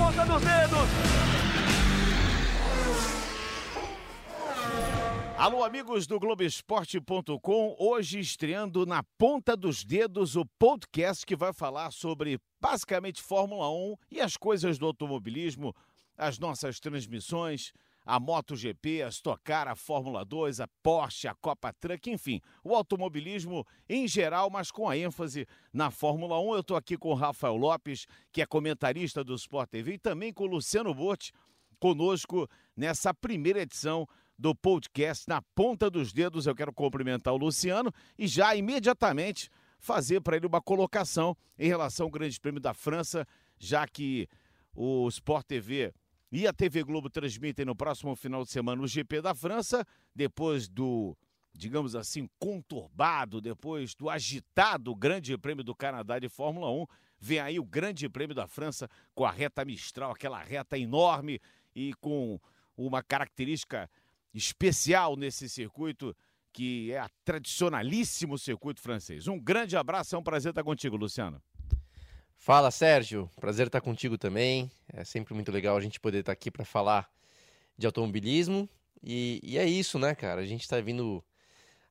ponta dos dedos. Alô, amigos do Globoesporte.com. Hoje estreando na ponta dos dedos o podcast que vai falar sobre basicamente Fórmula 1 e as coisas do automobilismo, as nossas transmissões, a MotoGP, a Stock Car, a Fórmula 2, a Porsche, a Copa Truck, enfim, o automobilismo em geral, mas com a ênfase na Fórmula 1. Eu estou aqui com o Rafael Lopes, que é comentarista do Sport TV, e também com o Luciano Botti, conosco nessa primeira edição do podcast Na Ponta dos Dedos. Eu quero cumprimentar o Luciano e já imediatamente fazer para ele uma colocação em relação ao Grande Prêmio da França, já que o Sport TV e a TV Globo transmitem no próximo final de semana o GP da França, depois do, digamos assim, conturbado, depois do agitado Grande Prêmio do Canadá de Fórmula 1. Vem aí o Grande Prêmio da França com a reta Mistral, aquela reta enorme e com uma característica especial nesse circuito que é a tradicionalíssimo circuito francês. Um grande abraço, é um prazer estar contigo, Luciano. Fala, Sérgio. Prazer estar contigo também. É sempre muito legal a gente poder estar aqui para falar de automobilismo. E, e, é isso, né, cara? A gente está vindo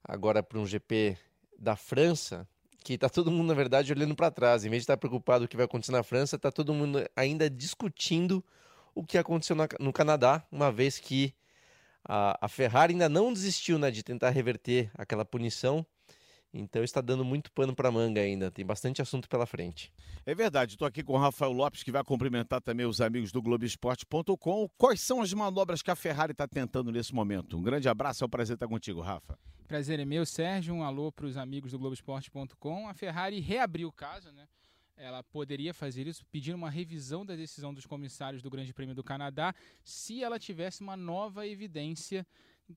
agora para um GP da França que está todo mundo, na verdade, olhando para trás. Em vez de estar preocupado com o que vai acontecer na França, está todo mundo ainda discutindo o que aconteceu no Canadá, uma vez que a, a Ferrari ainda não desistiu né, de tentar reverter aquela punição. Então está dando muito pano para manga ainda, tem bastante assunto pela frente. É verdade, estou aqui com o Rafael Lopes, que vai cumprimentar também os amigos do Globoesporte.com. Quais são as manobras que a Ferrari está tentando nesse momento? Um grande abraço, é um prazer estar contigo, Rafa. Prazer é meu, Sérgio. Um alô para os amigos do Globoesporte.com. A Ferrari reabriu o caso, né? ela poderia fazer isso pedindo uma revisão da decisão dos comissários do Grande Prêmio do Canadá se ela tivesse uma nova evidência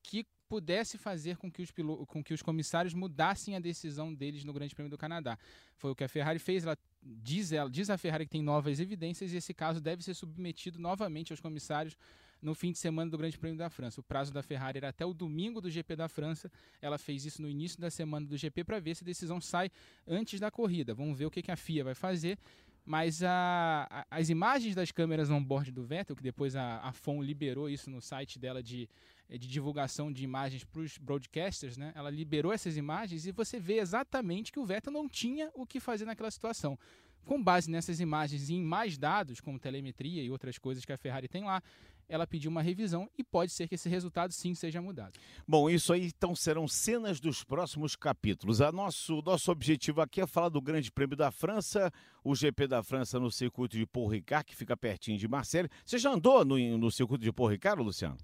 que pudesse fazer com que, os com que os comissários mudassem a decisão deles no Grande Prêmio do Canadá. Foi o que a Ferrari fez. Ela diz, ela diz a Ferrari que tem novas evidências e esse caso deve ser submetido novamente aos comissários no fim de semana do Grande Prêmio da França. O prazo da Ferrari era até o domingo do GP da França. Ela fez isso no início da semana do GP para ver se a decisão sai antes da corrida. Vamos ver o que, que a FIA vai fazer. Mas a, a, as imagens das câmeras on-board do Vettel, que depois a, a FON liberou isso no site dela de, de divulgação de imagens para os broadcasters, né? ela liberou essas imagens e você vê exatamente que o Vettel não tinha o que fazer naquela situação. Com base nessas imagens e em mais dados, como telemetria e outras coisas que a Ferrari tem lá, ela pediu uma revisão e pode ser que esse resultado sim seja mudado. Bom, isso aí então serão cenas dos próximos capítulos. A nosso, nosso objetivo aqui é falar do Grande Prêmio da França, o GP da França no circuito de Paul Ricard, que fica pertinho de Marseille. Você já andou no, no circuito de Paul Ricard, Luciano?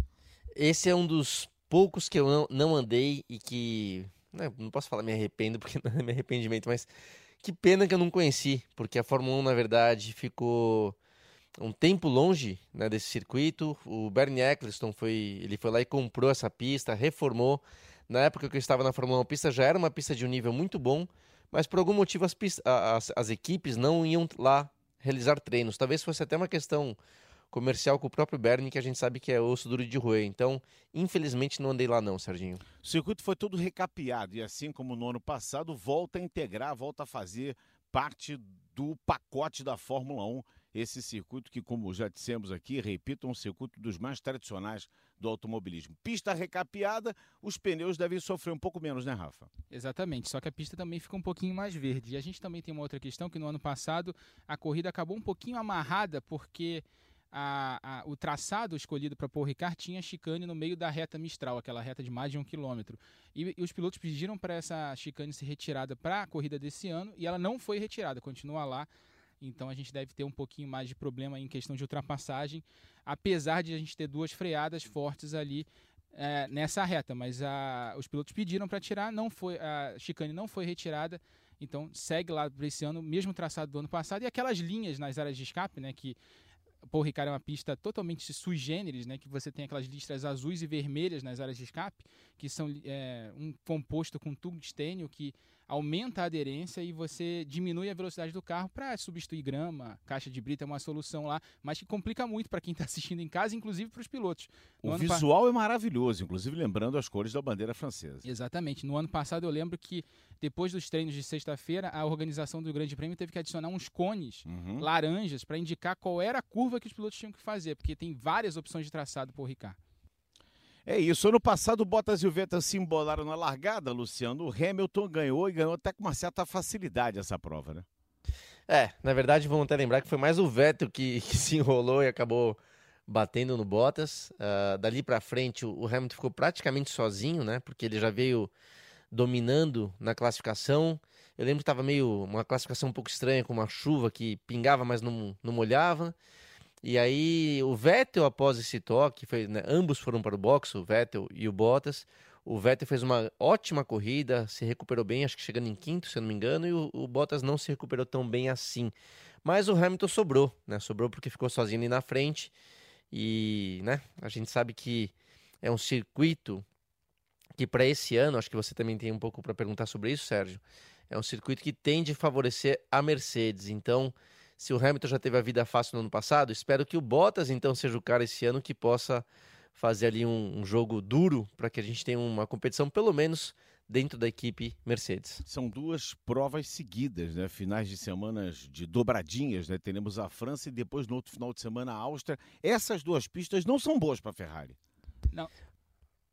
Esse é um dos poucos que eu não, não andei e que. Né, não posso falar me arrependo, porque não é me arrependimento, mas que pena que eu não conheci, porque a Fórmula 1, na verdade, ficou um tempo longe né, desse circuito. O Bernie Eccleston foi, ele foi lá e comprou essa pista, reformou. Na época que eu estava na Fórmula 1, a pista já era uma pista de um nível muito bom, mas por algum motivo as, as, as equipes não iam lá realizar treinos. Talvez fosse até uma questão comercial com o próprio Bernie, que a gente sabe que é osso duro de roer. Então, infelizmente, não andei lá não, Serginho. O circuito foi todo recapeado e assim como no ano passado, volta a integrar, volta a fazer parte do pacote da Fórmula 1 esse circuito que, como já dissemos aqui, repito, é um circuito dos mais tradicionais do automobilismo. Pista recapeada, os pneus devem sofrer um pouco menos, né, Rafa? Exatamente, só que a pista também fica um pouquinho mais verde. E a gente também tem uma outra questão, que no ano passado a corrida acabou um pouquinho amarrada, porque a, a, o traçado escolhido para Paul Ricard tinha chicane no meio da reta Mistral, aquela reta de mais de um quilômetro. E, e os pilotos pediram para essa chicane ser retirada para a corrida desse ano e ela não foi retirada, continua lá então a gente deve ter um pouquinho mais de problema em questão de ultrapassagem, apesar de a gente ter duas freadas fortes ali é, nessa reta. Mas a, os pilotos pediram para tirar, não foi a chicane não foi retirada. Então segue lá para esse ano, mesmo traçado do ano passado, e aquelas linhas nas áreas de escape, né, que Paul Ricard é uma pista totalmente sui generis, né, que você tem aquelas listras azuis e vermelhas nas áreas de escape, que são é, um composto com tungstênio que aumenta a aderência e você diminui a velocidade do carro para substituir grama, caixa de brita é uma solução lá, mas que complica muito para quem está assistindo em casa, inclusive para os pilotos. No o visual pa... é maravilhoso, inclusive lembrando as cores da bandeira francesa. Exatamente. No ano passado eu lembro que depois dos treinos de sexta-feira, a organização do Grande Prêmio teve que adicionar uns cones uhum. laranjas para indicar qual era a curva que os pilotos tinham que fazer, porque tem várias opções de traçado por Ricard. É isso. Ano passado, Bottas e o Vettel se embolaram na largada, Luciano. O Hamilton ganhou e ganhou até com uma certa facilidade essa prova, né? É, na verdade, vamos até lembrar que foi mais o Vettel que, que se enrolou e acabou batendo no Bottas. Uh, dali para frente, o Hamilton ficou praticamente sozinho, né? Porque ele já veio dominando na classificação. Eu lembro que estava meio uma classificação um pouco estranha, com uma chuva que pingava, mas não, não molhava. E aí o Vettel, após esse toque, foi, né, ambos foram para o box, o Vettel e o Bottas. O Vettel fez uma ótima corrida, se recuperou bem, acho que chegando em quinto, se eu não me engano, e o, o Bottas não se recuperou tão bem assim. Mas o Hamilton sobrou, né? Sobrou porque ficou sozinho ali na frente. E, né, a gente sabe que é um circuito que para esse ano, acho que você também tem um pouco para perguntar sobre isso, Sérgio. É um circuito que tende a favorecer a Mercedes. Então, se o Hamilton já teve a vida fácil no ano passado, espero que o Bottas então seja o cara esse ano que possa fazer ali um, um jogo duro para que a gente tenha uma competição pelo menos dentro da equipe Mercedes. São duas provas seguidas, né? Finais de semanas de dobradinhas, né? Teremos a França e depois no outro final de semana a Áustria. Essas duas pistas não são boas para a Ferrari. Não.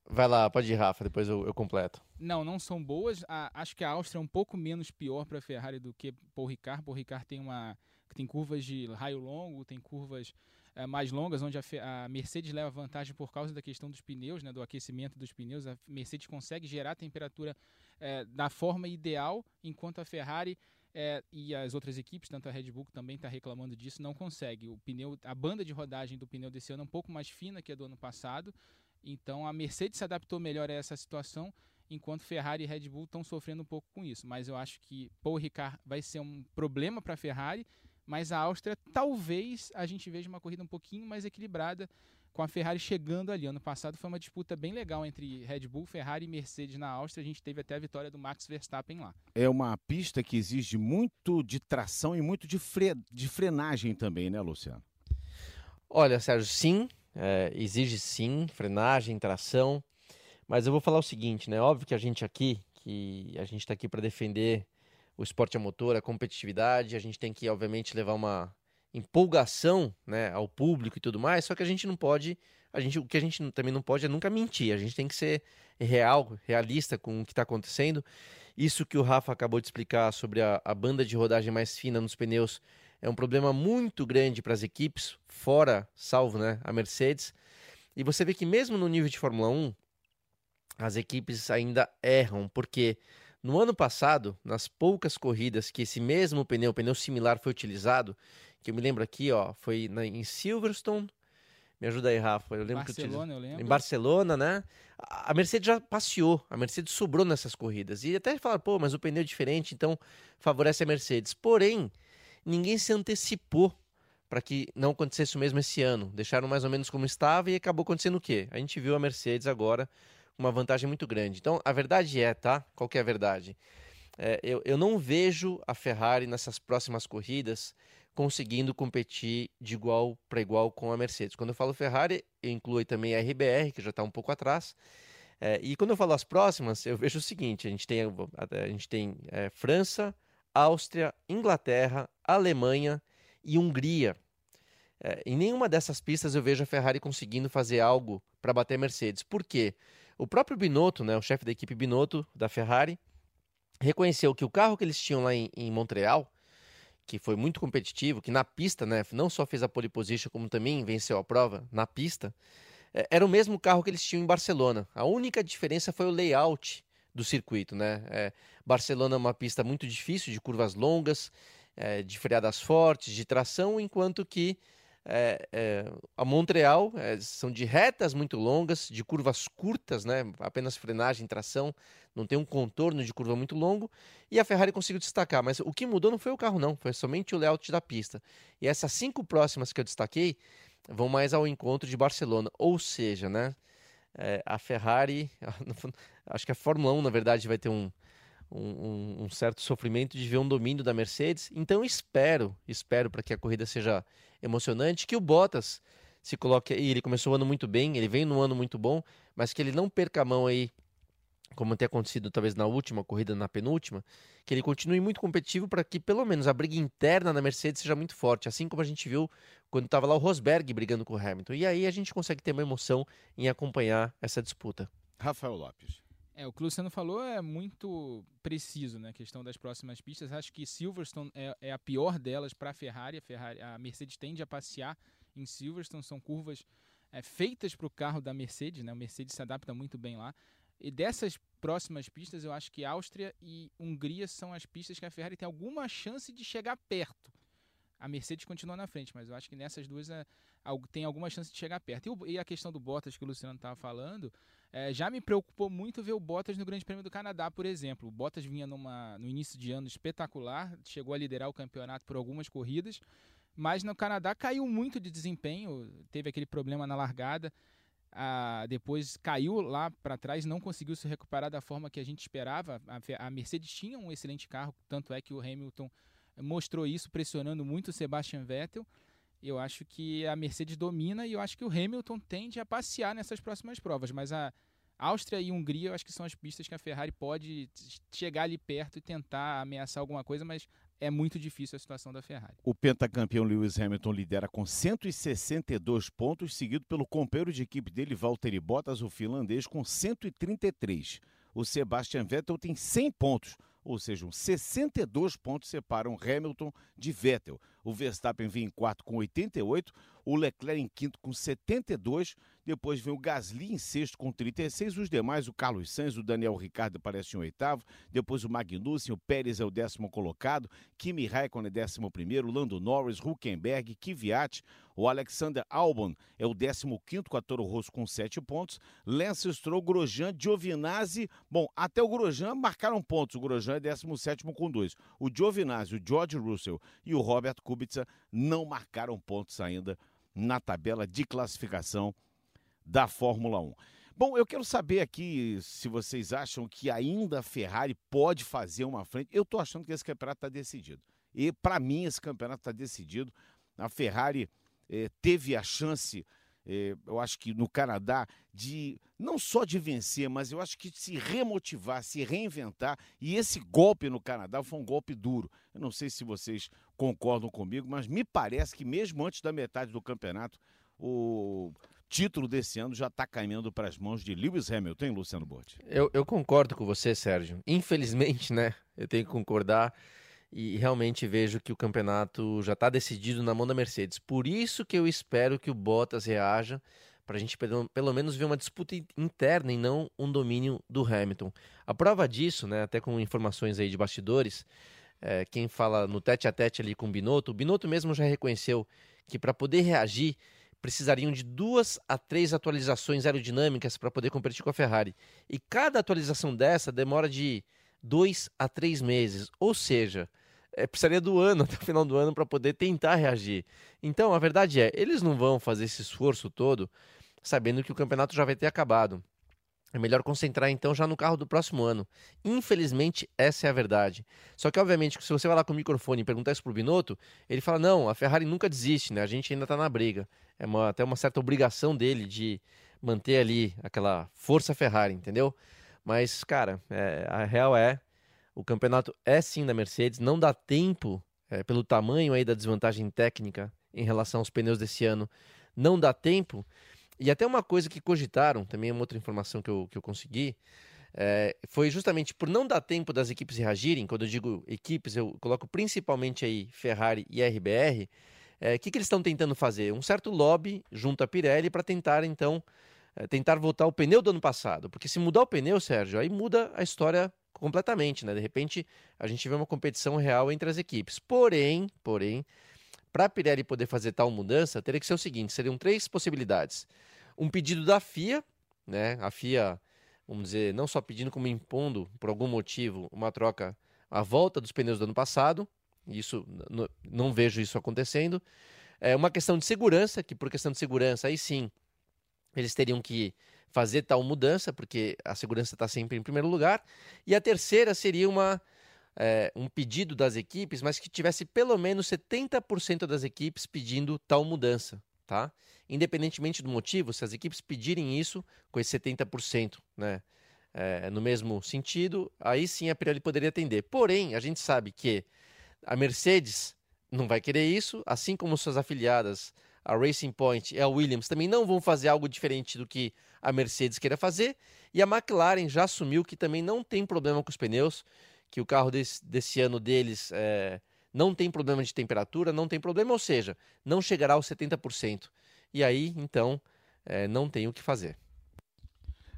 Vai lá, pode ir, Rafa, depois eu, eu completo. Não, não são boas. A, acho que a Áustria é um pouco menos pior para a Ferrari do que Paul Ricard. Paul Ricard tem uma tem curvas de raio longo, tem curvas é, mais longas, onde a, a, Mercedes leva vantagem por causa da questão dos pneus, né, do aquecimento dos pneus. A Mercedes consegue gerar a temperatura é, da forma ideal, enquanto a Ferrari é, e as outras equipes, tanto a Red Bull também está reclamando disso, não consegue. O pneu, a banda de rodagem do pneu desse ano é um pouco mais fina que a do ano passado. Então a Mercedes se adaptou melhor a essa situação, enquanto Ferrari e Red Bull estão sofrendo um pouco com isso. Mas eu acho que Paul Ricard vai ser um problema para a Ferrari mas a Áustria, talvez a gente veja uma corrida um pouquinho mais equilibrada, com a Ferrari chegando ali. Ano passado foi uma disputa bem legal entre Red Bull, Ferrari e Mercedes na Áustria. A gente teve até a vitória do Max Verstappen lá. É uma pista que exige muito de tração e muito de, fre... de frenagem também, né, Luciano? Olha, Sérgio, sim, é, exige sim frenagem, tração. Mas eu vou falar o seguinte, né? Óbvio que a gente aqui, que a gente está aqui para defender o esporte a motor, a competitividade, a gente tem que, obviamente, levar uma empolgação né, ao público e tudo mais, só que a gente não pode, a gente, o que a gente também não pode é nunca mentir, a gente tem que ser real, realista com o que está acontecendo. Isso que o Rafa acabou de explicar sobre a, a banda de rodagem mais fina nos pneus é um problema muito grande para as equipes, fora, salvo né, a Mercedes. E você vê que mesmo no nível de Fórmula 1, as equipes ainda erram, porque no ano passado, nas poucas corridas que esse mesmo pneu, pneu similar, foi utilizado, que eu me lembro aqui, ó, foi na, em Silverstone. Me ajuda aí, Rafa. Eu lembro Barcelona, que eu, eu lembro. Em Barcelona, né? A Mercedes já passeou, a Mercedes sobrou nessas corridas. E até falaram, pô, mas o pneu é diferente, então favorece a Mercedes. Porém, ninguém se antecipou para que não acontecesse o mesmo esse ano. Deixaram mais ou menos como estava e acabou acontecendo o quê? A gente viu a Mercedes agora uma vantagem muito grande. Então, a verdade é, tá? Qual é a verdade? É, eu, eu não vejo a Ferrari nessas próximas corridas conseguindo competir de igual para igual com a Mercedes. Quando eu falo Ferrari, eu incluo também a RBR, que já está um pouco atrás. É, e quando eu falo as próximas, eu vejo o seguinte: a gente tem, a gente tem é, França, Áustria, Inglaterra, Alemanha e Hungria. É, em nenhuma dessas pistas eu vejo a Ferrari conseguindo fazer algo para bater a Mercedes. Por quê? O próprio Binotto, né, o chefe da equipe Binotto da Ferrari, reconheceu que o carro que eles tinham lá em, em Montreal, que foi muito competitivo, que na pista, né, não só fez a pole position, como também venceu a prova na pista, é, era o mesmo carro que eles tinham em Barcelona. A única diferença foi o layout do circuito, né? É, Barcelona é uma pista muito difícil, de curvas longas, é, de freadas fortes, de tração, enquanto que é, é, a Montreal é, são de retas muito longas, de curvas curtas, né? apenas frenagem, tração, não tem um contorno de curva muito longo, e a Ferrari conseguiu destacar. Mas o que mudou não foi o carro, não, foi somente o layout da pista. E essas cinco próximas que eu destaquei vão mais ao encontro de Barcelona, ou seja, né? É, a Ferrari, acho que a Fórmula 1, na verdade, vai ter um, um, um, certo sofrimento de ver um domínio da Mercedes. Então espero, espero para que a corrida seja emocionante, que o Bottas se coloque aí. Ele começou o ano muito bem, ele vem num ano muito bom, mas que ele não perca a mão aí, como tem acontecido talvez na última corrida, na penúltima, que ele continue muito competitivo para que pelo menos a briga interna na Mercedes seja muito forte, assim como a gente viu quando estava lá o Rosberg brigando com o Hamilton. E aí a gente consegue ter uma emoção em acompanhar essa disputa. Rafael Lopes. É, o que o Luciano falou é muito preciso, né? A questão das próximas pistas. Acho que Silverstone é, é a pior delas para a Ferrari. A Mercedes tende a passear em Silverstone. São curvas é, feitas para o carro da Mercedes, né? O Mercedes se adapta muito bem lá. E dessas próximas pistas, eu acho que Áustria e Hungria são as pistas que a Ferrari tem alguma chance de chegar perto. A Mercedes continua na frente, mas eu acho que nessas duas é, tem alguma chance de chegar perto. E, o, e a questão do Bottas que o Luciano estava falando, é, já me preocupou muito ver o Bottas no Grande Prêmio do Canadá, por exemplo. O Bottas vinha numa, no início de ano espetacular, chegou a liderar o campeonato por algumas corridas, mas no Canadá caiu muito de desempenho, teve aquele problema na largada, ah, depois caiu lá para trás, não conseguiu se recuperar da forma que a gente esperava. A, a Mercedes tinha um excelente carro, tanto é que o Hamilton mostrou isso pressionando muito o Sebastian Vettel. Eu acho que a Mercedes domina e eu acho que o Hamilton tende a passear nessas próximas provas, mas a Áustria e Hungria eu acho que são as pistas que a Ferrari pode chegar ali perto e tentar ameaçar alguma coisa, mas é muito difícil a situação da Ferrari. O pentacampeão Lewis Hamilton lidera com 162 pontos, seguido pelo companheiro de equipe dele, Valtteri Bottas, o finlandês, com 133. O Sebastian Vettel tem 100 pontos, ou seja, 62 pontos separam Hamilton de Vettel. O Verstappen vem em quarto com 88, o Leclerc em quinto com 72, depois vem o Gasly em sexto com 36, os demais, o Carlos Sainz, o Daniel Ricciardo aparece em oitavo, depois o Magnussen, o Pérez é o décimo colocado, Kimi Raikkonen é décimo primeiro, Lando Norris, Huckenberg, Kvyat, o Alexander Albon é o 15 com a Toro Rosso com 7 pontos. Lance Stroll, Grosjean, Giovinazzi. Bom, até o Grosjean marcaram pontos. O Grosjean é 17 com 2. O Giovinazzi, o George Russell e o Robert Kubica não marcaram pontos ainda na tabela de classificação da Fórmula 1. Bom, eu quero saber aqui se vocês acham que ainda a Ferrari pode fazer uma frente. Eu estou achando que esse campeonato está decidido. E para mim esse campeonato está decidido. A Ferrari eh, teve a chance, eh, eu acho que no Canadá, de não só de vencer, mas eu acho que se remotivar, se reinventar. E esse golpe no Canadá foi um golpe duro. Eu não sei se vocês concordam comigo, mas me parece que mesmo antes da metade do campeonato, o título desse ano já está caminhando para as mãos de Lewis Hamilton, Luciano Botti? Eu, eu concordo com você, Sérgio. Infelizmente, né? Eu tenho que concordar e realmente vejo que o campeonato já está decidido na mão da Mercedes. Por isso que eu espero que o Bottas reaja para a gente pelo, pelo, menos ver uma disputa interna e não um domínio do Hamilton. A prova disso, né, até com informações aí de bastidores, é, quem fala no tete a tete ali com o Binotto, o Binotto mesmo já reconheceu que para poder reagir precisariam de duas a três atualizações aerodinâmicas para poder competir com a Ferrari. E cada atualização dessa demora de dois a três meses. Ou seja, é, precisaria do ano até o final do ano para poder tentar reagir. Então, a verdade é, eles não vão fazer esse esforço todo sabendo que o campeonato já vai ter acabado. É melhor concentrar então já no carro do próximo ano. Infelizmente, essa é a verdade. Só que, obviamente, se você vai lá com o microfone e perguntar isso pro Binotto, ele fala: não, a Ferrari nunca desiste, né? A gente ainda está na briga. É uma, até uma certa obrigação dele de manter ali aquela força Ferrari, entendeu? Mas, cara, é, a real é: o campeonato é sim da Mercedes, não dá tempo, é, pelo tamanho aí da desvantagem técnica em relação aos pneus desse ano, não dá tempo e até uma coisa que cogitaram, também é uma outra informação que eu, que eu consegui, é, foi justamente por não dar tempo das equipes reagirem, quando eu digo equipes, eu coloco principalmente aí Ferrari e RBR, o é, que, que eles estão tentando fazer? Um certo lobby junto à Pirelli para tentar, então, é, tentar voltar o pneu do ano passado. Porque se mudar o pneu, Sérgio, aí muda a história completamente, né? De repente, a gente vê uma competição real entre as equipes. Porém, porém, para a Pirelli poder fazer tal mudança, teria que ser o seguinte: seriam três possibilidades. Um pedido da FIA, né? A FIA, vamos dizer, não só pedindo, como impondo, por algum motivo, uma troca à volta dos pneus do ano passado. Isso não vejo isso acontecendo. É uma questão de segurança, que por questão de segurança, aí sim, eles teriam que fazer tal mudança, porque a segurança está sempre em primeiro lugar. E a terceira seria uma, é, um pedido das equipes, mas que tivesse pelo menos 70% das equipes pedindo tal mudança, tá? Independentemente do motivo, se as equipes pedirem isso com esse 70%, né? É, no mesmo sentido, aí sim a Pirelli poderia atender. Porém, a gente sabe que a Mercedes não vai querer isso, assim como suas afiliadas, a Racing Point e a Williams, também não vão fazer algo diferente do que a Mercedes queira fazer. E a McLaren já assumiu que também não tem problema com os pneus, que o carro desse, desse ano deles é, não tem problema de temperatura, não tem problema, ou seja, não chegará aos 70%. E aí, então, é, não tem o que fazer.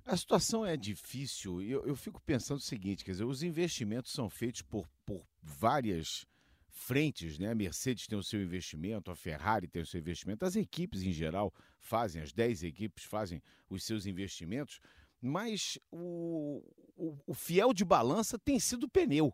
A situação é difícil. Eu, eu fico pensando o seguinte: quer dizer, os investimentos são feitos por, por várias frentes, né? A Mercedes tem o seu investimento, a Ferrari tem o seu investimento, as equipes em geral fazem, as 10 equipes fazem os seus investimentos, mas o, o, o fiel de balança tem sido o pneu,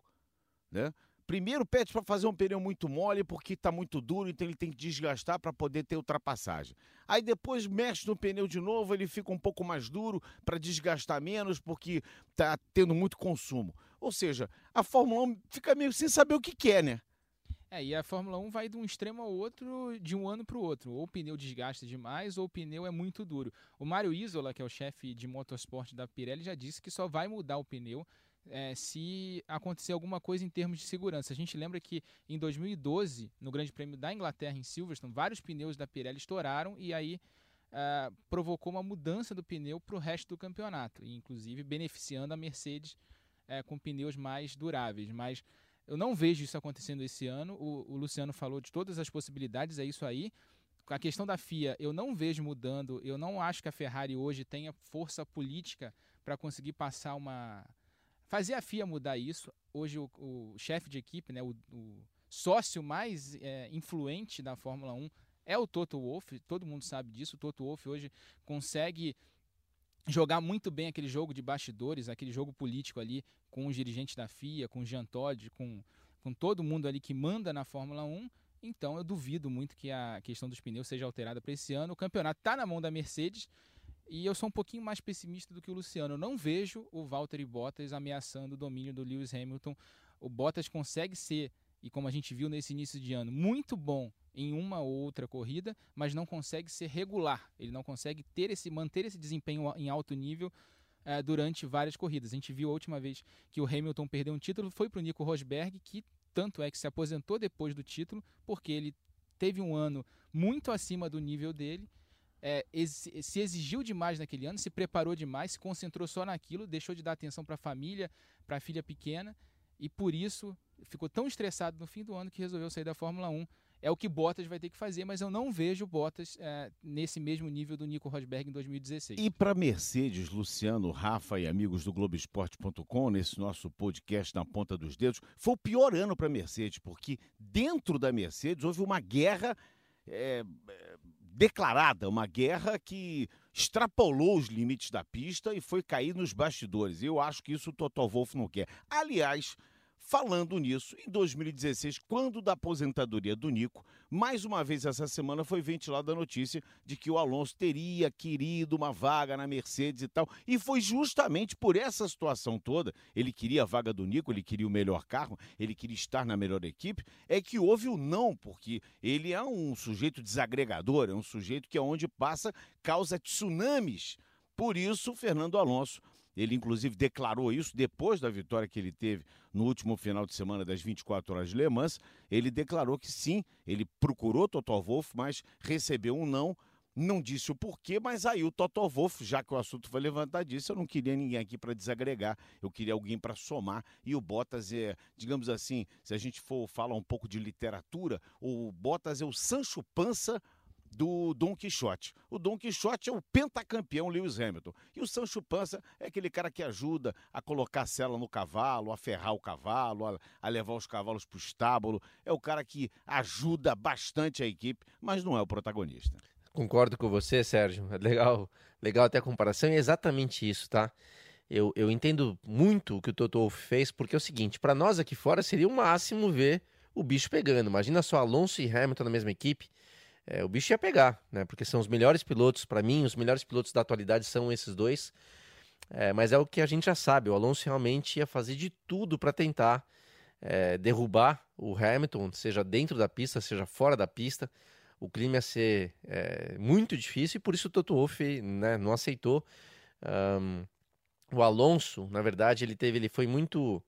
né? Primeiro pede para fazer um pneu muito mole porque está muito duro, então ele tem que desgastar para poder ter ultrapassagem. Aí depois mexe no pneu de novo, ele fica um pouco mais duro para desgastar menos porque está tendo muito consumo. Ou seja, a Fórmula 1 fica meio sem saber o que quer, né? É, e a Fórmula 1 vai de um extremo ao outro, de um ano para o outro. Ou o pneu desgasta demais, ou o pneu é muito duro. O Mário Isola, que é o chefe de motorsport da Pirelli, já disse que só vai mudar o pneu é, se acontecer alguma coisa em termos de segurança. A gente lembra que em 2012, no Grande Prêmio da Inglaterra, em Silverstone, vários pneus da Pirelli estouraram e aí uh, provocou uma mudança do pneu para o resto do campeonato, inclusive beneficiando a Mercedes uh, com pneus mais duráveis. Mas eu não vejo isso acontecendo esse ano. O, o, Luciano falou de todas as possibilidades, é isso aí. A questão da FIA, eu não vejo mudando. Eu não acho que a Ferrari hoje tenha força política para conseguir passar uma. fazer a FIA mudar isso. Hoje, o, o chefe de equipe, né, o, o sócio mais é, influente da Fórmula 1 é o Toto Wolff. Todo mundo sabe disso. O Toto Wolff hoje consegue jogar muito bem aquele jogo de bastidores, aquele jogo político ali com os dirigentes da FIA, com o Jean Todt, com, com todo mundo ali que manda na Fórmula 1. Então eu duvido muito que a questão dos pneus seja alterada para esse ano. O campeonato está na mão da Mercedes e eu sou um pouquinho mais pessimista do que o Luciano. Eu não vejo o Valtteri Bottas ameaçando o domínio do Lewis Hamilton. O Bottas consegue ser, e como a gente viu nesse início de ano, muito bom em uma ou outra corrida, mas não consegue ser regular. Ele não consegue ter esse manter esse desempenho em alto nível uh, durante várias corridas. A gente viu a última vez que o Hamilton perdeu um título foi para o Nico Rosberg, que tanto é que se aposentou depois do título, porque ele teve um ano muito acima do nível dele. É, se exigiu demais naquele ano, se preparou demais, se concentrou só naquilo, deixou de dar atenção para a família, para a filha pequena, e por isso ficou tão estressado no fim do ano que resolveu sair da Fórmula 1 é o que Bottas vai ter que fazer, mas eu não vejo Bottas é, nesse mesmo nível do Nico Rosberg em 2016. E para Mercedes, Luciano, Rafa e amigos do Globoesporte.com, nesse nosso podcast na ponta dos dedos, foi o pior ano para Mercedes, porque dentro da Mercedes houve uma guerra é, é, declarada, uma guerra que extrapolou os limites da pista e foi cair nos bastidores. Eu acho que isso o Toto Wolff não quer. Aliás, Falando nisso, em 2016, quando da aposentadoria do Nico, mais uma vez essa semana foi ventilada a notícia de que o Alonso teria querido uma vaga na Mercedes e tal. E foi justamente por essa situação toda, ele queria a vaga do Nico, ele queria o melhor carro, ele queria estar na melhor equipe, é que houve o não, porque ele é um sujeito desagregador, é um sujeito que aonde passa causa tsunamis. Por isso, Fernando Alonso ele, inclusive, declarou isso depois da vitória que ele teve no último final de semana das 24 horas de Le Mans. Ele declarou que sim, ele procurou Toto Wolff, mas recebeu um não. Não disse o porquê, mas aí o Toto Wolff, já que o assunto foi levantado, disse: eu não queria ninguém aqui para desagregar, eu queria alguém para somar. E o Bottas é, digamos assim, se a gente for falar um pouco de literatura, o Bottas é o Sancho Pança do Don Quixote. O Don Quixote é o pentacampeão Lewis Hamilton. E o Sancho Panza é aquele cara que ajuda a colocar a cela no cavalo, a ferrar o cavalo, a, a levar os cavalos para o estábulo. É o cara que ajuda bastante a equipe, mas não é o protagonista. Concordo com você, Sérgio. É legal, legal até a comparação. É exatamente isso, tá? Eu, eu entendo muito o que o Toto fez, porque é o seguinte: para nós aqui fora seria o máximo ver o bicho pegando. Imagina só Alonso e Hamilton na mesma equipe é, o bicho ia pegar, né? Porque são os melhores pilotos, para mim, os melhores pilotos da atualidade são esses dois. É, mas é o que a gente já sabe, o Alonso realmente ia fazer de tudo para tentar é, derrubar o Hamilton, seja dentro da pista, seja fora da pista. O clima ia ser é, muito difícil e por isso o Toto Wolff né, não aceitou. Um, o Alonso, na verdade, ele teve, ele foi muito,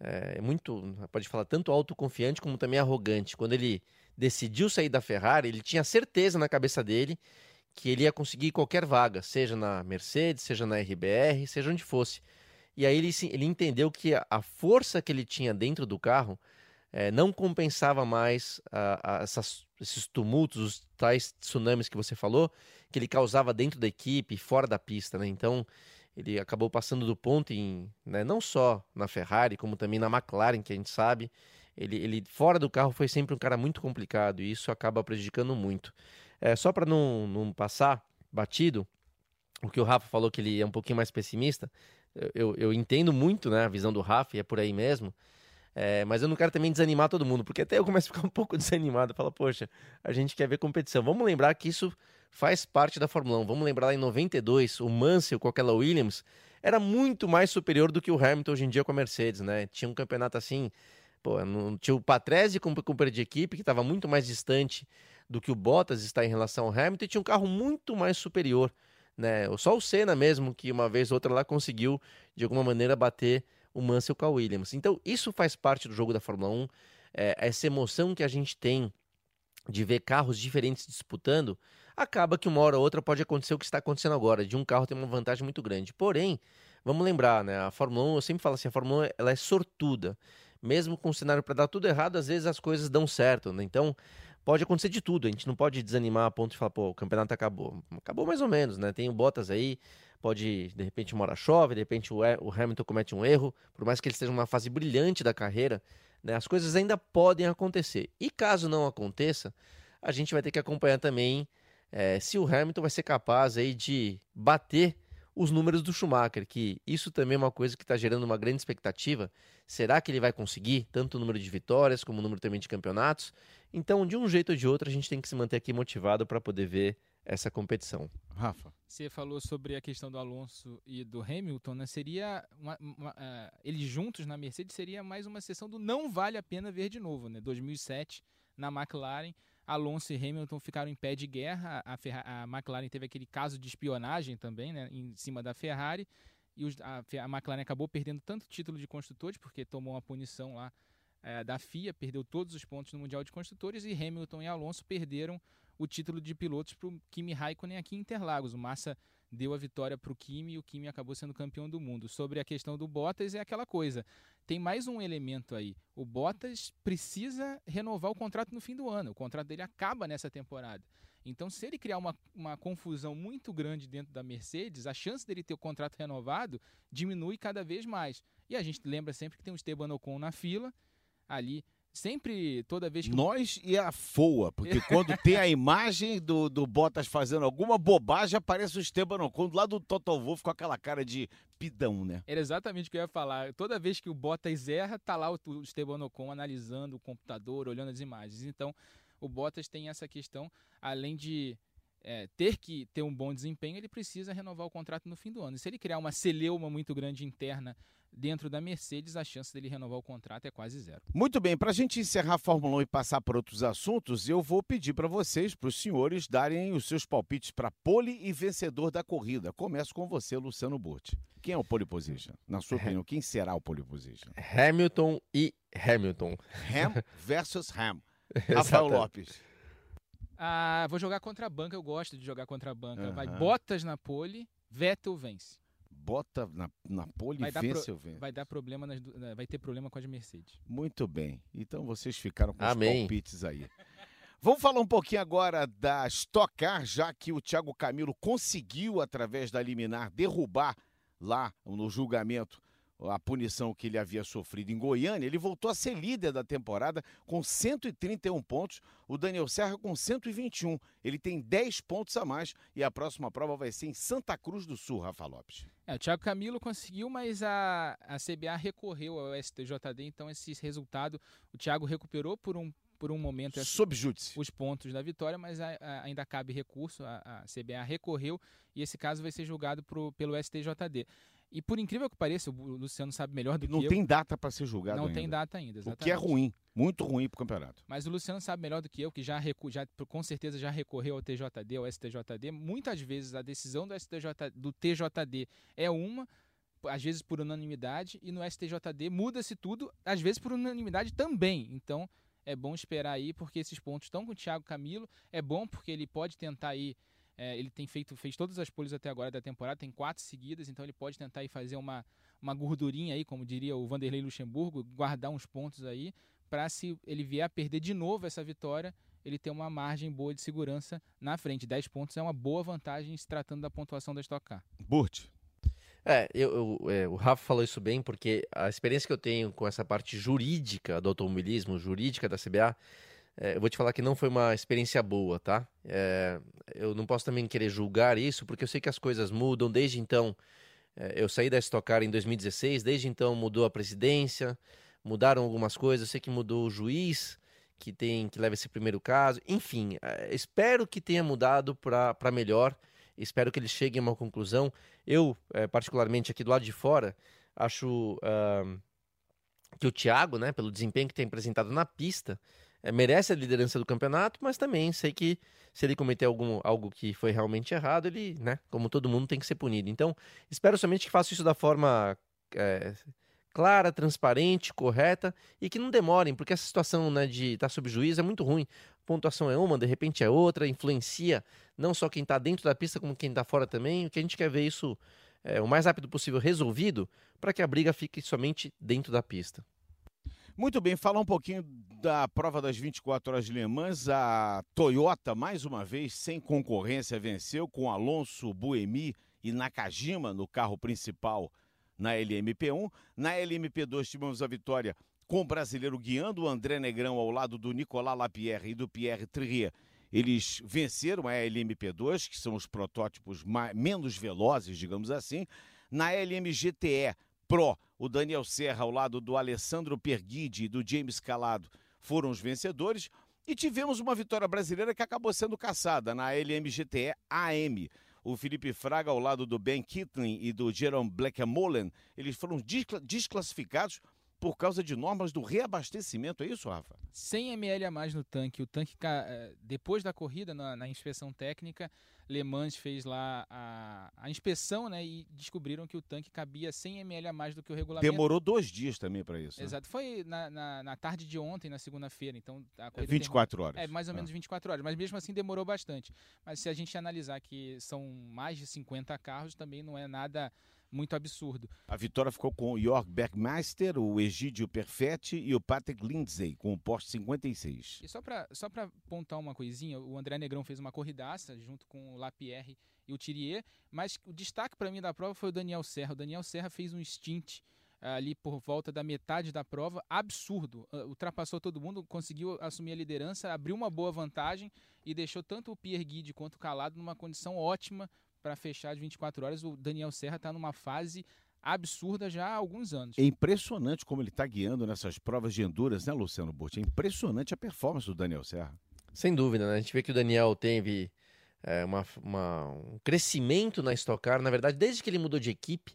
é, muito, pode falar tanto autoconfiante como também arrogante. Quando ele decidiu sair da Ferrari, ele tinha certeza na cabeça dele que ele ia conseguir qualquer vaga, seja na Mercedes, seja na RBR, seja onde fosse. E aí ele, ele entendeu que a força que ele tinha dentro do carro é, não compensava mais a, a essas, esses tumultos, os tais tsunamis que você falou, que ele causava dentro da equipe, fora da pista. Né? Então ele acabou passando do ponto em, né, não só na Ferrari, como também na McLaren, que a gente sabe. Ele, ele fora do carro foi sempre um cara muito complicado e isso acaba prejudicando muito. É, só para não, não passar batido, o que o Rafa falou que ele é um pouquinho mais pessimista, eu, eu entendo muito né, a visão do Rafa e é por aí mesmo. É, mas eu não quero também desanimar todo mundo, porque até eu começo a ficar um pouco desanimado. Fala, poxa, a gente quer ver competição. Vamos lembrar que isso faz parte da Fórmula 1. Vamos lembrar lá em 92, o Mansell com aquela Williams era muito mais superior do que o Hamilton hoje em dia com a Mercedes, né? Tinha um campeonato assim Pô, não, tinha o Patrese com companheiro de equipe, que estava muito mais distante do que o Bottas está em relação ao Hamilton, e tinha um carro muito mais superior. Né? Só o Senna mesmo, que uma vez ou outra lá conseguiu, de alguma maneira, bater o Mansell com a Williams. Então, isso faz parte do jogo da Fórmula 1. É, essa emoção que a gente tem de ver carros diferentes disputando, acaba que uma hora ou outra pode acontecer o que está acontecendo agora, de um carro ter uma vantagem muito grande. Porém, vamos lembrar, né? A Fórmula 1, eu sempre falo assim, a Fórmula 1 ela é sortuda mesmo com o cenário para dar tudo errado, às vezes as coisas dão certo, né? Então, pode acontecer de tudo. A gente não pode desanimar a ponto de falar, pô, o campeonato acabou. Acabou mais ou menos, né? Tem o Bottas aí, pode, de repente, uma hora chove, de repente o, Hamilton comete um erro, por mais que ele esteja numa fase brilhante da carreira, né? As coisas ainda podem acontecer. E caso não aconteça, a gente vai ter que acompanhar também é, se o Hamilton vai ser capaz aí de bater os números do Schumacher, que isso também é uma coisa que está gerando uma grande expectativa. Será que ele vai conseguir tanto o número de vitórias como o número também de campeonatos? Então, de um jeito ou de outro, a gente tem que se manter aqui motivado para poder ver essa competição. Rafa. Você falou sobre a questão do Alonso e do Hamilton, né? Seria uma, uma, uh, eles juntos na Mercedes seria mais uma sessão do não vale a pena ver de novo, né? 2007 na McLaren Alonso e Hamilton ficaram em pé de guerra. A, a, a McLaren teve aquele caso de espionagem também, né, em cima da Ferrari. E os, a, a, McLaren acabou perdendo tanto título de construtores, porque tomou uma punição lá é, da FIA, perdeu todos os pontos no Mundial de Construtores, e Hamilton e Alonso perderam o título de pilotos para o Kimi Raikkonen aqui em Interlagos. O Massa deu a vitória para o Kimi e o Kimi acabou sendo campeão do mundo. Sobre a questão do Bottas, é aquela coisa tem mais um elemento aí. O Bottas precisa renovar o contrato no fim do ano. O contrato dele acaba nessa temporada. Então, se ele criar uma, uma confusão muito grande dentro da Mercedes, a chance dele ter o contrato renovado diminui cada vez mais. E a gente lembra sempre que tem o Esteban Ocon na fila, ali Sempre, toda vez que. Nós e a FOA, porque quando tem a imagem do, do Bottas fazendo alguma bobagem, aparece o Esteban Ocon do lado do Toto Wolff com aquela cara de pidão, né? Era exatamente o que eu ia falar. Toda vez que o Bottas erra, tá lá o, Esteban Ocon analisando o computador, olhando as imagens. Então, o Bottas tem essa questão, além de é, ter que ter um bom desempenho, ele precisa renovar o contrato no fim do ano. E se ele criar uma celeuma muito grande interna dentro da Mercedes, a chance dele renovar o contrato é quase zero. Muito bem, para a gente encerrar a Fórmula 1 e passar para outros assuntos, eu vou pedir para vocês, para os senhores, darem os seus palpites para pole e vencedor da corrida. Começo com você, Luciano Burti. Quem é o pole position? Na sua opinião, quem será o pole position? Hamilton e Hamilton. Ham versus Ham. Rafael Lopes. Ah, vou jogar contra a banca, eu gosto de jogar contra a banca. Uhum. Vai Bottas na pole, Vettel vence bota na, na pole vai e vence pro, vento. Vai dar problema, nas, vai ter problema com as Mercedes. Muito bem. Então vocês ficaram com Amém. os palpites aí. Vamos falar um pouquinho agora da Stock Car, já que o Thiago Camilo conseguiu, através da liminar, derrubar lá no julgamento a punição que ele havia sofrido em Goiânia, ele voltou a ser líder da temporada com 131 pontos, o Daniel Serra com 121. Ele tem 10 pontos a mais e a próxima prova vai ser em Santa Cruz do Sul, Rafa Lopes. É, o Thiago Camilo conseguiu, mas a, a CBA recorreu ao STJD, então esse resultado o Thiago recuperou por um por um momento Sob júdice. os pontos da vitória, mas a, a, ainda cabe recurso. A, a, CBA recorreu e esse caso vai ser julgado pro, pelo STJD. E por incrível que pareça, o Luciano sabe melhor do que eu. Não tem data para ser julgado Não ainda. tem data ainda, exatamente. O que é ruim, muito ruim para o campeonato. Mas o Luciano sabe melhor do que eu, que já, recu... já com certeza já recorreu ao TJD, ao STJD. Muitas vezes a decisão do, STJ... do TJD é uma, às vezes por unanimidade, e no STJD muda-se tudo, às vezes por unanimidade também. Então é bom esperar aí, porque esses pontos estão com o Thiago Camilo. É bom porque ele pode tentar aí é, ele tem feito, fez todas as poles até agora da temporada, tem quatro seguidas, então ele pode tentar aí fazer uma, uma gordurinha aí, como diria o Vanderlei Luxemburgo, guardar uns pontos aí, para se ele vier a perder de novo essa vitória, ele ter uma margem boa de segurança na frente. 10 pontos é uma boa vantagem se tratando da pontuação da Stock Car. Burt. É, eu, eu é, o Rafa falou isso bem, porque a experiência que eu tenho com essa parte jurídica do automobilismo, jurídica da CBA, é, eu vou te falar que não foi uma experiência boa, tá? É, eu não posso também querer julgar isso, porque eu sei que as coisas mudam. Desde então, é, eu saí da Stock Car em 2016, desde então mudou a presidência, mudaram algumas coisas. Eu sei que mudou o juiz que tem que leva esse primeiro caso. Enfim, é, espero que tenha mudado para melhor. Espero que eles cheguem a uma conclusão. Eu, é, particularmente aqui do lado de fora, acho uh, que o Thiago, né, pelo desempenho que tem apresentado na pista, merece a liderança do campeonato, mas também sei que se ele cometer algum, algo que foi realmente errado, ele, né, como todo mundo, tem que ser punido. Então, espero somente que faça isso da forma é, clara, transparente, correta e que não demorem, porque essa situação né, de estar tá sob juízo é muito ruim. Pontuação é uma, de repente é outra, influencia não só quem está dentro da pista, como quem está fora também. O que a gente quer ver isso é, o mais rápido possível resolvido para que a briga fique somente dentro da pista. Muito bem, falar um pouquinho da prova das 24 horas de Le Mans. A Toyota, mais uma vez, sem concorrência, venceu com Alonso, Buemi e Nakajima no carro principal na LMP1. Na LMP2 tivemos a vitória com o brasileiro guiando o André Negrão ao lado do Nicolas Lapierre e do Pierre Trier. Eles venceram a LMP2, que são os protótipos mais, menos velozes, digamos assim. Na LMGTE, Pro, o Daniel Serra ao lado do Alessandro Perguide e do James Calado foram os vencedores. E tivemos uma vitória brasileira que acabou sendo caçada na LMGTE AM. O Felipe Fraga ao lado do Ben Kitlin e do Jerome Blackamolen, eles foram desclassificados por causa de normas do reabastecimento, é isso, Rafa? 100 ml a mais no tanque. O tanque, eh, depois da corrida, na, na inspeção técnica, Le Mans fez lá a, a, inspeção, né? E descobriram que o tanque cabia 100 ml a mais do que o regulamento. Demorou dois dias também para isso. Né? Exato. Foi na, na, na, tarde de ontem, na segunda-feira. Então, a é 24 horas. É, mais ou menos 24 horas. Mas mesmo assim demorou bastante. Mas se a gente analisar que são mais de 50 carros, também não é nada muito absurdo. A vitória ficou com o York Bergmeister, o Egídio Perfetti e o Patrick Lindsay, com o Porsche 56. E só para só pontar uma coisinha, o André Negrão fez uma corridaça junto com o Lapierre e o Thierry, mas o destaque para mim da prova foi o Daniel Serra. O Daniel Serra fez um stint eh, ali por volta da metade da prova, absurdo. Uh, ultrapassou todo mundo, conseguiu assumir a liderança, abriu uma boa vantagem e deixou tanto o Pierre Guide quanto o Calado numa condição ótima para fechar de 24 horas. O Daniel Serra está numa fase absurda já há alguns anos. É impressionante como ele está guiando nessas provas de endurance, né, Luciano Burti? É impressionante a performance do Daniel Serra. Sem dúvida, né? A gente vê que o Daniel teve é, uma, uma, um crescimento na Stock Car. Na verdade, desde que ele mudou de equipe,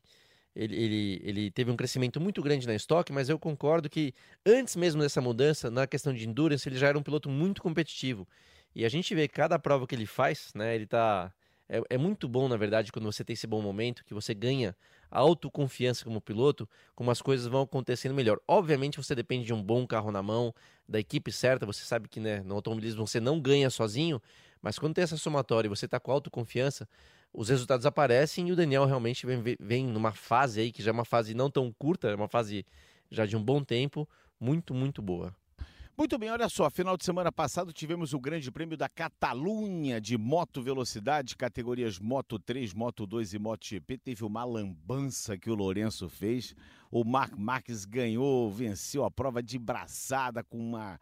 ele, ele, ele teve um crescimento muito grande na Stock, mas eu concordo que antes mesmo dessa mudança, na questão de endurance, ele já era um piloto muito competitivo. E a gente vê cada prova que ele faz, né? Ele está é, é, muito bom, na verdade, quando você tem esse bom momento, que você ganha autoconfiança como piloto, como as coisas vão acontecendo melhor. Obviamente, você depende de um bom carro na mão, da equipe certa. Você sabe que né, no automobilismo você não ganha sozinho, mas quando tem essa somatória e você está com autoconfiança, os resultados aparecem e o Daniel realmente vem, vem numa fase aí, que já é uma fase não tão curta, é uma fase já de um bom tempo, muito, muito boa. Muito bem, olha só, final de semana passado tivemos o Grande Prêmio da Catalunha de moto velocidade, categorias Moto 3, Moto 2 e MotoGP. Teve uma lambança que o Lourenço fez. O Mark Marques ganhou, venceu a prova de braçada com uma,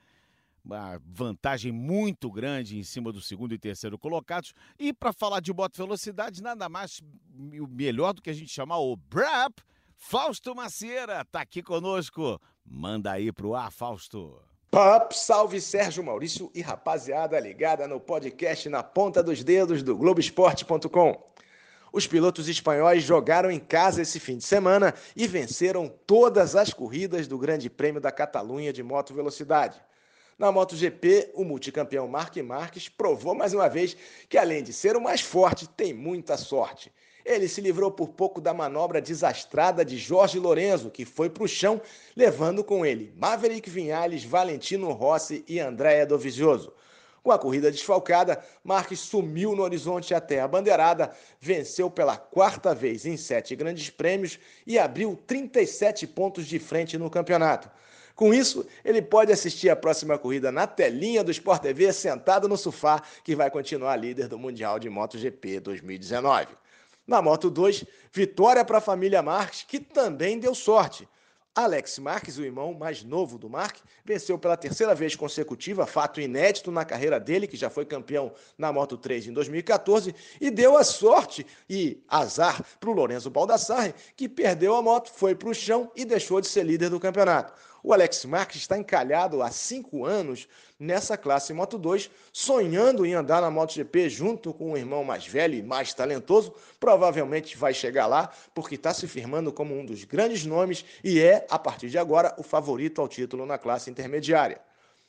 uma vantagem muito grande em cima do segundo e terceiro colocados. E para falar de moto velocidade, nada mais melhor do que a gente chamar o BRAP. Fausto Macieira está aqui conosco. Manda aí pro ar, Fausto. Pop, salve Sérgio Maurício e rapaziada ligada no podcast Na Ponta dos Dedos do Globoesporte.com. Os pilotos espanhóis jogaram em casa esse fim de semana e venceram todas as corridas do Grande Prêmio da Catalunha de moto velocidade. Na MotoGP, o multicampeão Marc Marques provou mais uma vez que, além de ser o mais forte, tem muita sorte. Ele se livrou por pouco da manobra desastrada de Jorge Lorenzo, que foi para o chão, levando com ele Maverick Vinhales, Valentino Rossi e Andréa Dovizioso. Com a corrida desfalcada, Marques sumiu no horizonte até a bandeirada, venceu pela quarta vez em sete grandes prêmios e abriu 37 pontos de frente no campeonato. Com isso, ele pode assistir a próxima corrida na telinha do Sport TV sentado no sofá, que vai continuar líder do Mundial de MotoGP 2019. Na Moto 2, vitória para a família Marques, que também deu sorte. Alex Marques, o irmão mais novo do Mark, venceu pela terceira vez consecutiva, fato inédito na carreira dele, que já foi campeão na Moto 3 em 2014, e deu a sorte e azar para o Lorenzo Baldassarre, que perdeu a moto, foi para o chão e deixou de ser líder do campeonato. O Alex Marques está encalhado há cinco anos nessa classe Moto 2, sonhando em andar na MotoGP junto com o irmão mais velho e mais talentoso. Provavelmente vai chegar lá, porque está se firmando como um dos grandes nomes e é, a partir de agora, o favorito ao título na classe intermediária.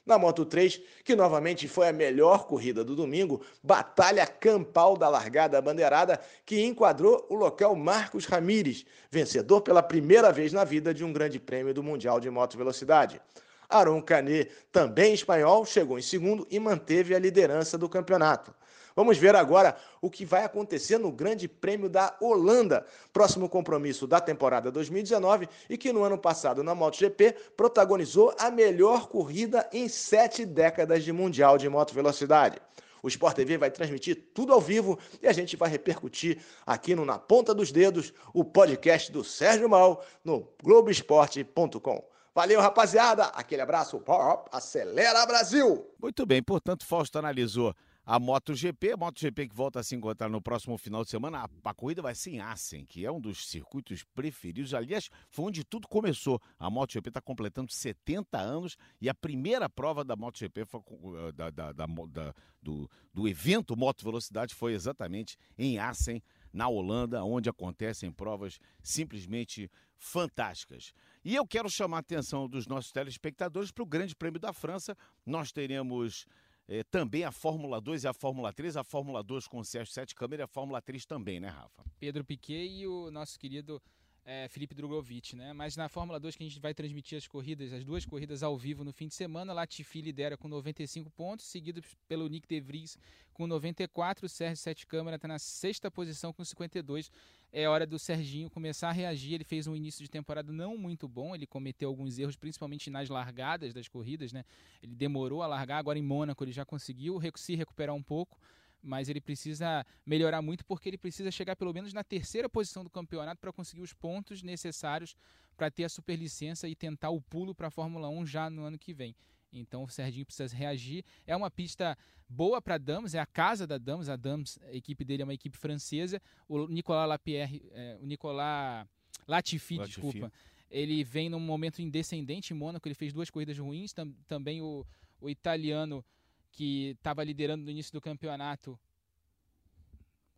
Na Moto 3, que novamente foi a melhor corrida do domingo, batalha campal da largada bandeirada que enquadrou o local Marcos Ramírez, vencedor pela primeira vez na vida de um grande prêmio do Mundial de Moto Velocidade. Aron Canet, também espanhol, chegou em segundo e manteve a liderança do campeonato. Vamos ver agora o que vai acontecer no Grande Prêmio da Holanda, próximo compromisso da temporada 2019 e que no ano passado na MotoGP protagonizou a melhor corrida em sete décadas de Mundial de Moto Velocidade. O Sport TV vai transmitir tudo ao vivo e a gente vai repercutir aqui no Na Ponta dos Dedos, o podcast do Sérgio Mal, no Globoesporte.com. Valeu, rapaziada. Aquele abraço. Acelera, Brasil! Muito bem, portanto, Fausto analisou a MotoGP, a MotoGP que volta a se encontrar no próximo final de semana. A, a, corrida vai ser em Assen, que é um dos circuitos preferidos. Aliás, foi onde tudo começou. A MotoGP está completando 70 anos e a primeira prova da MotoGP foi, eh, da, da, da, do, do evento Moto Velocidade foi exatamente em Assen, na Holanda, onde acontecem provas simplesmente fantásticas. E eu quero chamar a atenção dos nossos telespectadores para o Grande Prêmio da França. Nós teremos é, também a Fórmula 2 e a Fórmula 3, a Fórmula 2 com o Sérgio Sete Câmara e a Fórmula 3 também, né, Rafa? Pedro Piquet e o nosso querido é, Felipe Drogovic, né? Mas na Fórmula 2 que a gente vai transmitir as corridas, as duas corridas ao vivo no fim de semana, Latifi lidera com 95 pontos, seguido pelo Nick De Vries com 94, o Sérgio Sete Câmara está na sexta posição com 52. É hora do Serginho começar a reagir. Ele fez um início de temporada não muito bom, ele cometeu alguns erros, principalmente nas largadas das corridas, né? Ele demorou a largar, agora em Mônaco ele já conseguiu se recuperar um pouco mas ele precisa melhorar muito porque ele precisa chegar pelo menos na terceira posição do campeonato para conseguir os pontos necessários para ter a superlicença e tentar o pulo para a Fórmula 1 já no ano que vem. Então o Serginho precisa reagir. É uma pista boa para Dams, é a casa da Dams. A Dams, a equipe dele é uma equipe francesa. O Nicolas Lapierre, é, o Nicolas Latifi, Latifi, desculpa, ele vem num momento indescendente em Mônaco. Ele fez duas corridas ruins. Tam, também o, o italiano que estava liderando no início do campeonato,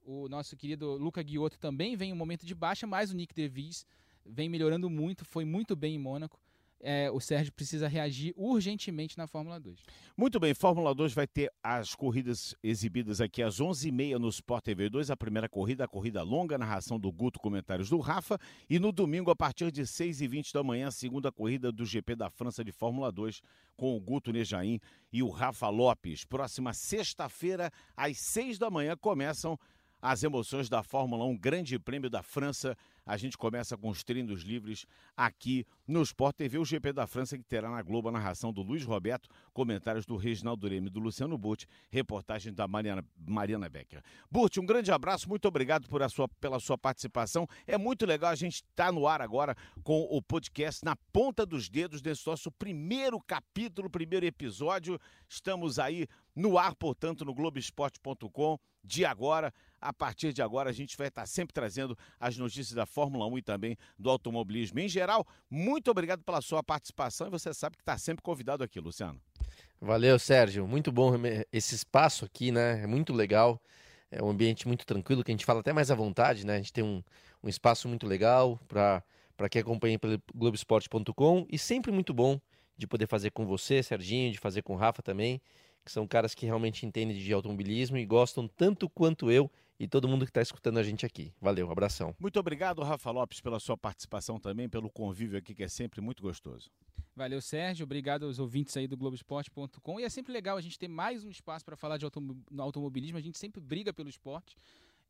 o nosso querido Luca Guiotto também vem em um momento de baixa, mas o Nick DeVries vem melhorando muito, foi muito bem em Mônaco é, o Sérgio precisa reagir urgentemente na Fórmula 2. Muito bem, Fórmula 2 vai ter as corridas exibidas aqui às 11h30 no Sport TV 2, a primeira corrida, a corrida longa, narração do Guto, comentários do Rafa, e no domingo, a partir de 6h20 da manhã, a segunda corrida do GP da França de Fórmula 2, com o Guto Nejaim e o Rafa Lopes. Próxima sexta-feira, às 6 da manhã, começam as emoções da Fórmula 1, Grande Prêmio da França. A gente começa com os treinos livres aqui no Sport TV, o GP da França, que terá na Globo a narração do Luiz Roberto, comentários do Reginaldo Leme e do Luciano Butti, reportagem da Mariana, Mariana Becker. Butti, um grande abraço, muito obrigado por a sua, pela sua participação. É muito legal a gente estar tá no ar agora com o podcast na ponta dos dedos desse nosso primeiro capítulo, primeiro episódio. Estamos aí no ar, portanto, no Globoesporte.com de agora. A partir de agora, a gente vai estar sempre trazendo as notícias da Fórmula 1 e também do automobilismo em geral. Muito obrigado pela sua participação e você sabe que está sempre convidado aqui, Luciano. Valeu, Sérgio. Muito bom esse espaço aqui, né? É muito legal. É um ambiente muito tranquilo, que a gente fala até mais à vontade, né? A gente tem um, um espaço muito legal para quem acompanha pelo Globoesporte.com e sempre muito bom de poder fazer com você, Serginho, de fazer com o Rafa também, que são caras que realmente entendem de automobilismo e gostam tanto quanto eu e todo mundo que está escutando a gente aqui. Valeu, abração. Muito obrigado, Rafa Lopes, pela sua participação também, pelo convívio aqui, que é sempre muito gostoso. Valeu, Sérgio. Obrigado aos ouvintes aí do Globoesporte.com. E é sempre legal a gente ter mais um espaço para falar de automobilismo. A gente sempre briga pelo esporte.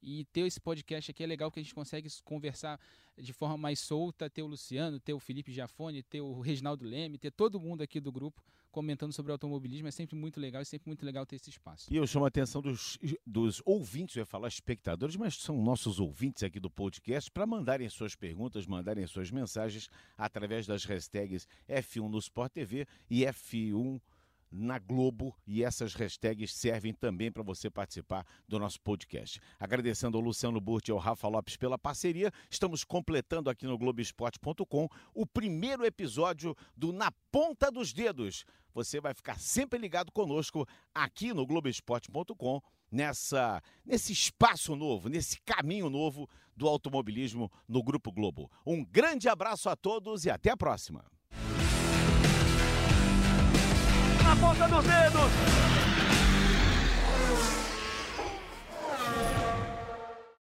E ter esse podcast aqui é legal que a gente consegue conversar de forma mais solta, ter o Luciano, ter o Felipe Giafone, ter o Reginaldo Leme, ter todo mundo aqui do grupo comentando sobre automobilismo. É sempre muito legal e sempre muito legal ter esse espaço. E eu chamo a atenção dos, dos ouvintes, eu ia falar espectadores, mas são nossos ouvintes aqui do podcast, para mandarem suas perguntas, mandarem suas mensagens através das hashtags F1 no Sport TV e F1 na Globo e essas hashtags servem também para você participar do nosso podcast. Agradecendo ao Luciano Burti e ao Rafa Lopes pela parceria, estamos completando aqui no Globoesporte.com o primeiro episódio do Na Ponta dos Dedos. Você vai ficar sempre ligado conosco aqui no Globoesporte.com nessa nesse espaço novo, nesse caminho novo do automobilismo no Grupo Globo. Um grande abraço a todos e até a próxima. Ponta dos dedos.